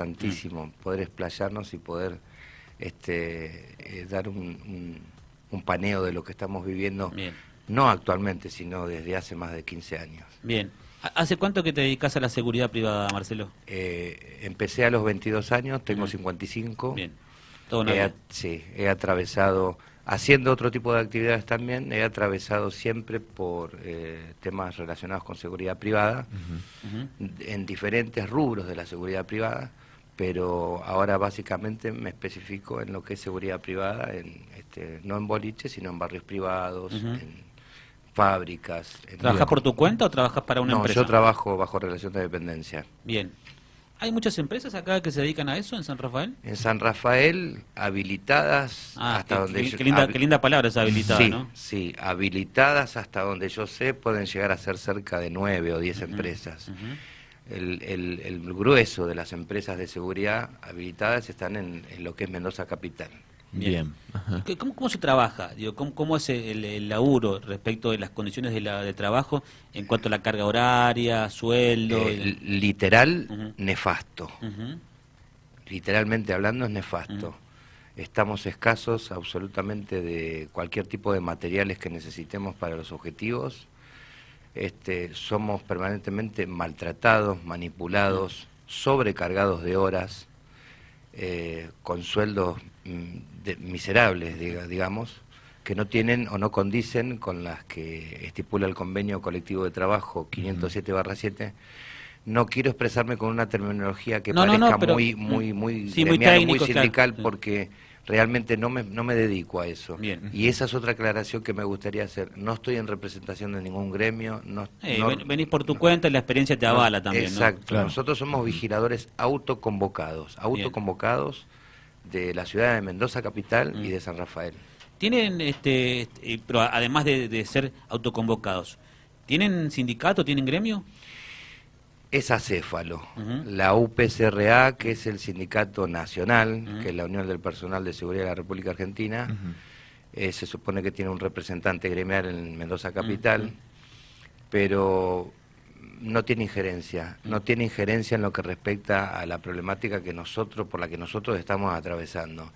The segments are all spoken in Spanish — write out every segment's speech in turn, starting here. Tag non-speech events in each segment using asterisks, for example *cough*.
importantísimo poder explayarnos y poder este, eh, dar un, un, paneo de lo que estamos viviendo, no actualmente, sino desde hace más de 15 años. Bien. ¿Hace cuánto que te dedicas a la seguridad privada, Marcelo? Eh, empecé a los 22 años, tengo 55. Bien. Todo he, Sí, he atravesado, haciendo otro tipo de actividades también, he atravesado siempre por eh, temas relacionados con seguridad privada, en diferentes rubros de la seguridad privada pero ahora básicamente me especifico en lo que es seguridad privada, en, este, no en boliches, sino en barrios privados, en fábricas. ¿Trabajas por tu cuenta o trabajas para una no, empresa? yo trabajo bajo relación de dependencia. Bien. ¿Hay muchas empresas acá que se dedican a eso en San Rafael? En San Rafael, habilitadas ah, hasta donde qué, linda, qué linda palabra es habilitada, sí, ¿no? Sí, habilitadas hasta donde yo sé pueden llegar a ser cerca de nueve o diez empresas el, grueso de las empresas de seguridad habilitadas están en, lo que es Mendoza Capital. Bien. ¿Cómo, se trabaja? Digo, ¿cómo, es el, laburo respecto de las condiciones de, la, de trabajo en cuanto a la carga horaria, sueldo? Eh, literal, nefasto. Literalmente hablando es nefasto. Estamos escasos absolutamente de cualquier tipo de materiales que necesitemos para los objetivos este, somos permanentemente maltratados, manipulados, sobrecargados de horas, eh, con sueldos mm, miserables, digamos, que no tienen o no condicen con las que estipula el convenio colectivo de trabajo 507-7. No quiero expresarme con una terminología que parezca muy, muy, muy, muy, sindical, porque realmente no me, no me dedico a eso. Y esa es otra aclaración que me gustaría hacer. No estoy en representación de ningún gremio. No, eh, venís por tu cuenta y la experiencia te avala también. Exacto. Nosotros somos vigiladores autoconvocados, autoconvocados de la ciudad de Mendoza capital y mm. de San Rafael. Tienen, este, este pero además de, de ser autoconvocados, ¿tienen sindicato, tienen gremio? Es acéfalo. La UPCRA, que es el sindicato nacional, que es la Unión del Personal de Seguridad de la República Argentina, eh, se supone que tiene un representante gremial en Mendoza Capital, pero no tiene injerencia, no tiene injerencia en lo que respecta a la problemática que nosotros, por la que nosotros estamos atravesando.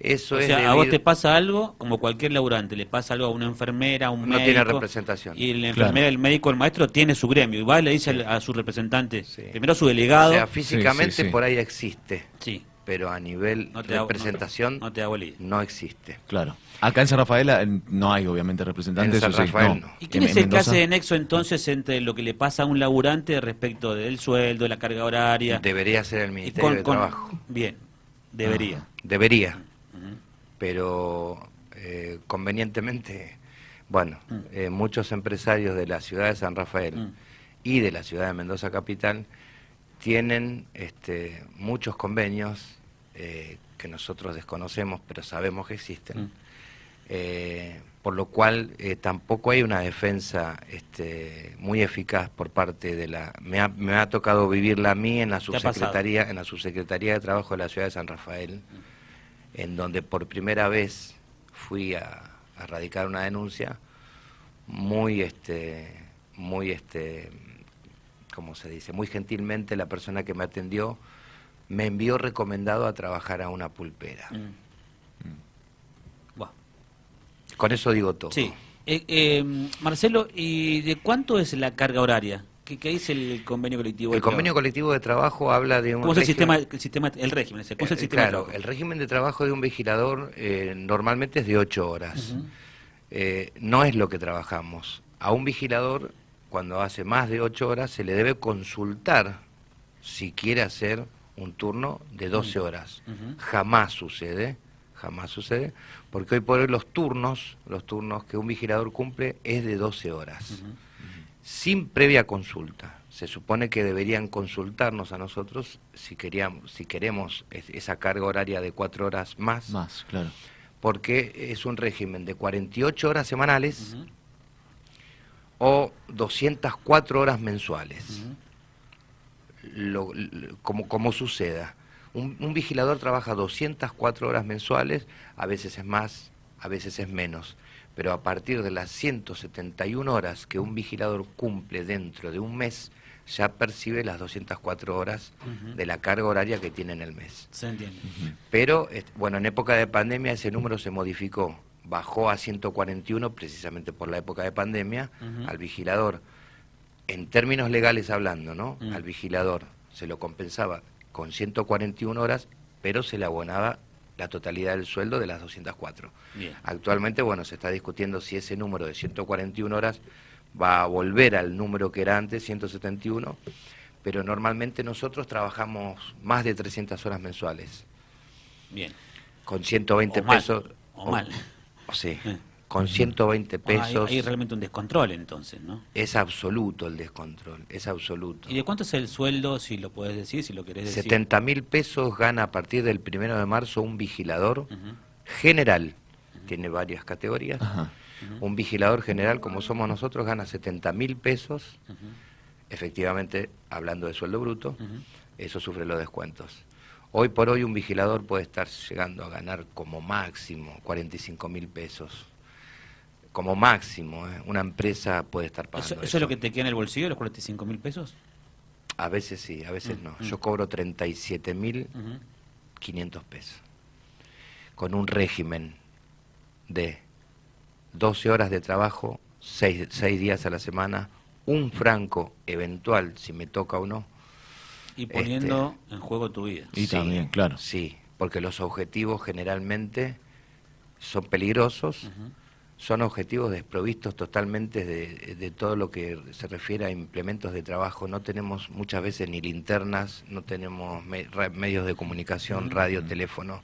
Eso o sea, a vos te pasa algo, como cualquier laburante, le pasa algo a una enfermera, a un no tiene representación. Y la enfermera, el médico, el maestro tiene su gremio. Y va y le dice a su representante, primero a su delegado. O sea, físicamente por ahí existe. Sí. Pero a nivel de representación no, te no existe. Claro. Acá en San Rafael no hay, obviamente, representantes. En San Rafael ¿Y quién es el que hace de nexo entonces entre lo que le pasa a un laburante respecto del sueldo, de la carga horaria? Debería ser el Ministerio de Trabajo. Bien, debería. debería pero eh, convenientemente, bueno, mm. eh, muchos empresarios de la ciudad de San Rafael mm. y de la ciudad de Mendoza Capital tienen este, muchos convenios eh, que nosotros desconocemos, pero sabemos que existen. Mm. por lo cual tampoco hay una defensa este, muy eficaz por parte de la me ha, me ha tocado vivirla a mí en la subsecretaría en la subsecretaría de trabajo de la ciudad de San Rafael en donde por primera vez fui a, a radicar una denuncia muy este muy este como se dice muy gentilmente la persona que me atendió me envió recomendado a trabajar a una pulpera. Mm. con eso digo todo. Sí. Eh, eh, Marcelo y de cuánto es la carga horaria ¿Qué, dice el convenio colectivo? El convenio colectivo de trabajo habla de un... ¿Cómo es el sistema, el sistema, el régimen? ¿Cómo es el eh, sistema claro, el régimen de trabajo de un vigilador eh, normalmente es de ocho horas. Eh, no es lo que trabajamos. A un vigilador, cuando hace más de ocho horas, se le debe consultar si quiere hacer un turno de 12 horas. Jamás sucede, jamás sucede, porque hoy por hoy los turnos, los turnos que un vigilador cumple es de 12 horas sin previa consulta. Se supone que deberían consultarnos a nosotros si, queríamos, si queremos esa carga horaria de cuatro horas más. Más, claro. Porque es un régimen de 48 horas semanales o 204 horas mensuales. como, como suceda. Un, un, vigilador trabaja 204 horas mensuales, a veces es más, a veces es menos pero a partir de las 171 horas que un vigilador cumple dentro de un mes, ya percibe las 204 horas de la carga horaria que tiene en el mes. Se entiende. Pero, bueno, en época de pandemia ese número se modificó, bajó a 141 precisamente por la época de pandemia, al vigilador, en términos legales hablando, ¿no? Mm. Al vigilador se lo compensaba con 141 horas, pero se le abonaba la totalidad del sueldo de las 204. Bien. Actualmente, bueno, se está discutiendo si ese número de 141 horas va a volver al número que era antes, 171, pero normalmente nosotros trabajamos más de 300 horas mensuales, Bien. con 120 O mal, pesos. o mal. o sí, Eh. Con 120 Ah, hay- pesos hay, realmente un descontrol entonces, ¿no? es absoluto el descontrol, es absoluto. ¿Y de cuánto es el sueldo, si lo puedes decir, si lo querés decir? 70 mil pesos gana a partir del primero de marzo un vigilador general, tiene varias categorías. Un vigilador general, como somos nosotros, gana 70 mil pesos, efectivamente, hablando de sueldo bruto, eso sufre los descuentos. Hoy por hoy un vigilador puede estar llegando a ganar como máximo 45 mil pesos. Como máximo, ¿eh? una empresa puede estar pagando ¿Eso, eso es lo que te queda en el bolsillo, los 45 mil pesos? A veces sí, a veces Mm, no. mm. Yo cobro 37 mil Ujú. 500 pesos. Con un régimen de 12 horas de trabajo, 6, días a la semana, un franco eventual, si me toca o no. Y poniendo en juego tu vida. Y también, claro. Sí, porque los objetivos generalmente son peligrosos, Ujú. Son objetivos desprovistos totalmente de, de todo lo que se refiere a implementos de trabajo. No tenemos muchas veces ni linternas, no tenemos me- medios de comunicación, radio, teléfono,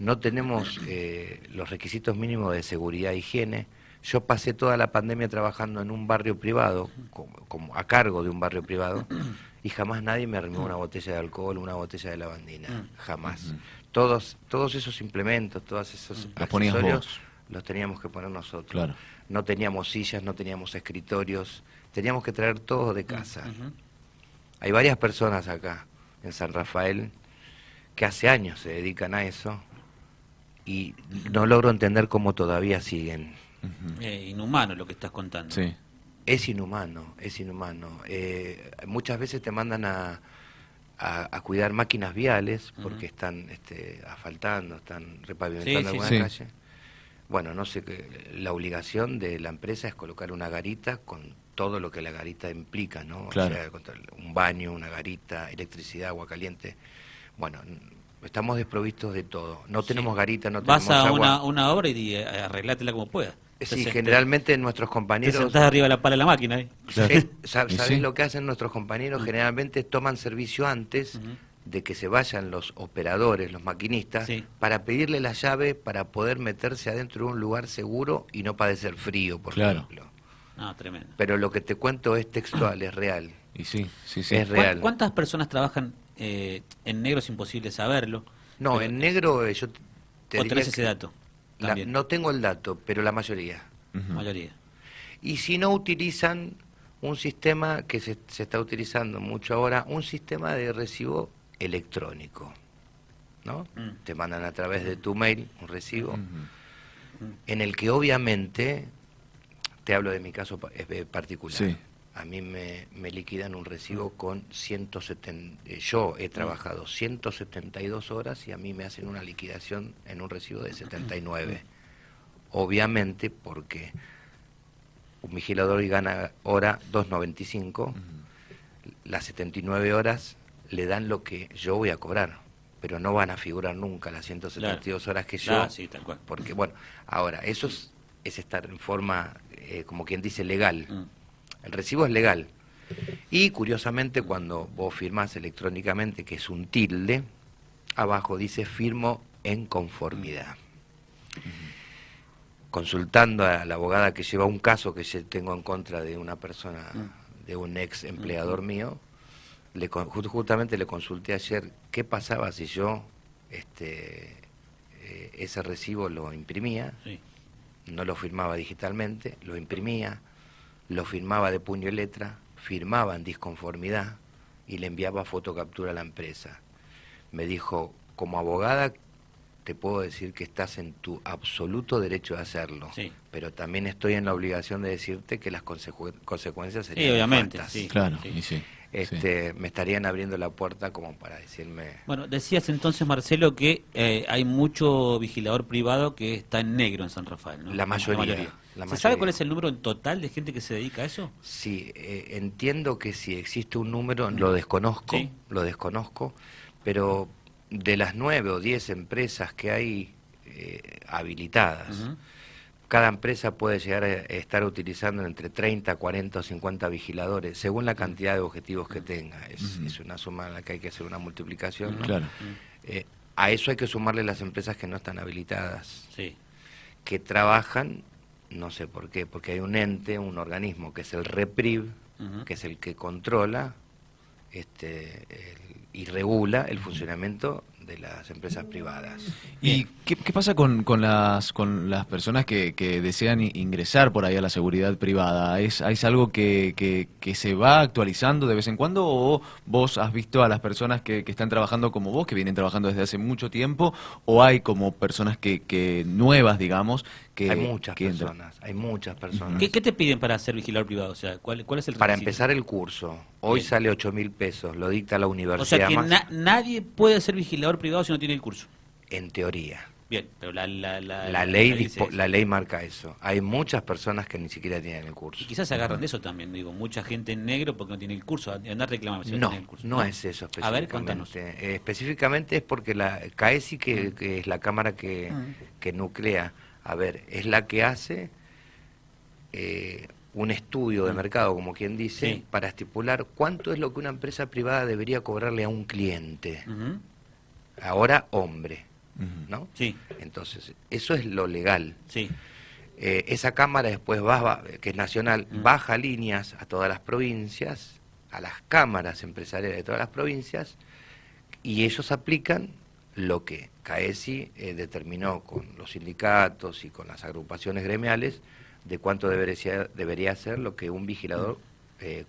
no tenemos eh, los requisitos mínimos de seguridad e higiene. Yo pasé toda la pandemia trabajando en un barrio privado, como, como a cargo de un barrio privado, y jamás nadie me arrimó una botella de alcohol, una botella de lavandina, jamás. Todos, todos esos implementos, todos esos accesorios. Los teníamos que poner nosotros. Claro. No teníamos sillas, no teníamos escritorios, teníamos que traer todo de casa. Ujú. Hay varias personas acá en San Rafael que hace años se dedican a eso y no logro entender cómo todavía siguen. Eh, inhumano lo que estás contando. Sí. Es inhumano, es inhumano. Eh, muchas veces te mandan a, a, a cuidar máquinas viales porque están este, asfaltando, están repavimentando Sí, sí, alguna sí. calle. Bueno, no sé, qué, la obligación de la empresa es colocar una garita con todo lo que la garita implica, ¿no? Claro. O sea, un baño, una garita, electricidad, agua caliente. Bueno, estamos desprovistos de todo. No tenemos garita, no Vas tenemos a agua. una, una obra y eh, arreglátela como puedas. Sí, Entonces, generalmente nuestros Te, te compañeros... sentás arriba de la pala de la máquina. ¿eh? Claro. Eh, sa- Y ¿Sabes sí. lo que hacen nuestros compañeros? Generalmente toman servicio antes. De que se vayan los operadores, los maquinistas, Sí. para pedirle la llave para poder meterse adentro de un lugar seguro y no padecer frío, por Claro. ejemplo. No, tremendo. Pero lo que te cuento es textual, es real. *clears throat* Y sí, sí, sí. Es ¿Cuán- real. ¿Cuántas personas trabajan eh, en negro? Es imposible saberlo. No, Pero- en negro eh, yo te ¿O diría tenés ese que dato? la- También, no tengo el dato, pero la mayoría. Mayoría. Y si no utilizan un sistema que se, se está utilizando mucho ahora, un sistema de recibo electrónico. ¿no? Mm. Te mandan a través de tu mail un recibo Ujú. en el que obviamente, te hablo de mi caso eh, particular, Sí. a mí me, me liquidan un recibo con 170, eh, yo he trabajado 172 horas y a mí me hacen una liquidación en un recibo de 79. Obviamente porque un vigilador y gana hora 2.95, las 79 horas le dan lo que yo voy a cobrar, pero no van a figurar nunca las 172 horas que yo Ah, sí, tal cual. porque bueno, ahora, eso es, es estar en forma, eh, como quien dice, legal. Mm. El recibo es legal. Y curiosamente, cuando vos firmás electrónicamente, que es un tilde, abajo dice firmo en conformidad. Consultando a la abogada que lleva un caso que yo tengo en contra de una persona, de un ex empleador mío, le, justamente le consulté ayer qué pasaba si yo este, eh, ese recibo lo imprimía, Sí. no lo firmaba digitalmente, lo imprimía, lo firmaba de puño y letra, firmaba en disconformidad y le enviaba fotocaptura a la empresa. Me dijo, como abogada, te puedo decir que estás en tu absoluto derecho de hacerlo. Sí. Pero también estoy en la obligación de decirte que las consecu- consecuencias serían Sí, obviamente, sí. Claro, y sí. Este, Me estarían abriendo la puerta como para decirme... Bueno, decías entonces, Marcelo, que eh, hay mucho vigilador privado que está en negro en San Rafael, ¿no? La mayoría, la ¿Se mayoría. sabe cuál es el número en total de gente que se dedica a eso? Sí, eh, entiendo que si existe un número, lo desconozco, Sí. lo desconozco, pero de las nueve o diez empresas que hay eh, habilitadas, cada empresa puede llegar a estar utilizando entre 30, 40 o 50 vigiladores, según la cantidad de objetivos que tenga. Es, es una suma a la que hay que hacer una multiplicación. ¿no? Claro. Eh, a eso hay que sumarle las empresas que no están habilitadas Sí. que trabajan, no sé por qué, porque hay un ente, un organismo que es el REPRIV, que es el que controla este, y regula el funcionamiento de las empresas privadas. ¿Y qué, qué pasa con, con las con las personas que, que desean ingresar por ahí a la seguridad privada? ¿Es, ¿Es algo que, que, que se va actualizando de vez en cuando o vos has visto a las personas que, que están trabajando como vos, que vienen trabajando desde hace mucho tiempo, o hay como personas que, que nuevas, digamos, que... hay muchas personas, hay muchas personas. ¿Qué, qué te piden para ser vigilador privado? O sea, ¿cuál, cuál es el Para requisito? empezar el curso, hoy Bien. sale 8 mil pesos, lo dicta la O universidad sea, que más, na- nadie puede ser vigilador privado si no tiene el curso. en teoría. Bien, pero la, la, la, La ley, dispo- la ley marca eso. Hay muchas personas que ni siquiera tienen el curso. Y quizás se agarran de eso también, digo, mucha gente en negro porque no tiene el curso, andar reclamando si no, No, el curso. no es eso A ver, específicamente. cuéntanos. Eh, específicamente es porque la CAESI, que, que es la cámara que, Mm. que nuclea, a ver, es la que hace eh, un estudio de Mm. mercado, como quien dice, Sí. para estipular cuánto es lo que una empresa privada debería cobrarle a un cliente. Ahora, hombre. ¿no? Sí, Entonces, eso es lo legal. sí. Eh, esa cámara después va, que es nacional, Mm. baja líneas a todas las provincias, a las cámaras empresariales de todas las provincias, y ellos aplican lo que CAESI eh, determinó con los sindicatos y con las agrupaciones gremiales de cuánto debería, debería ser lo que un vigilador eh,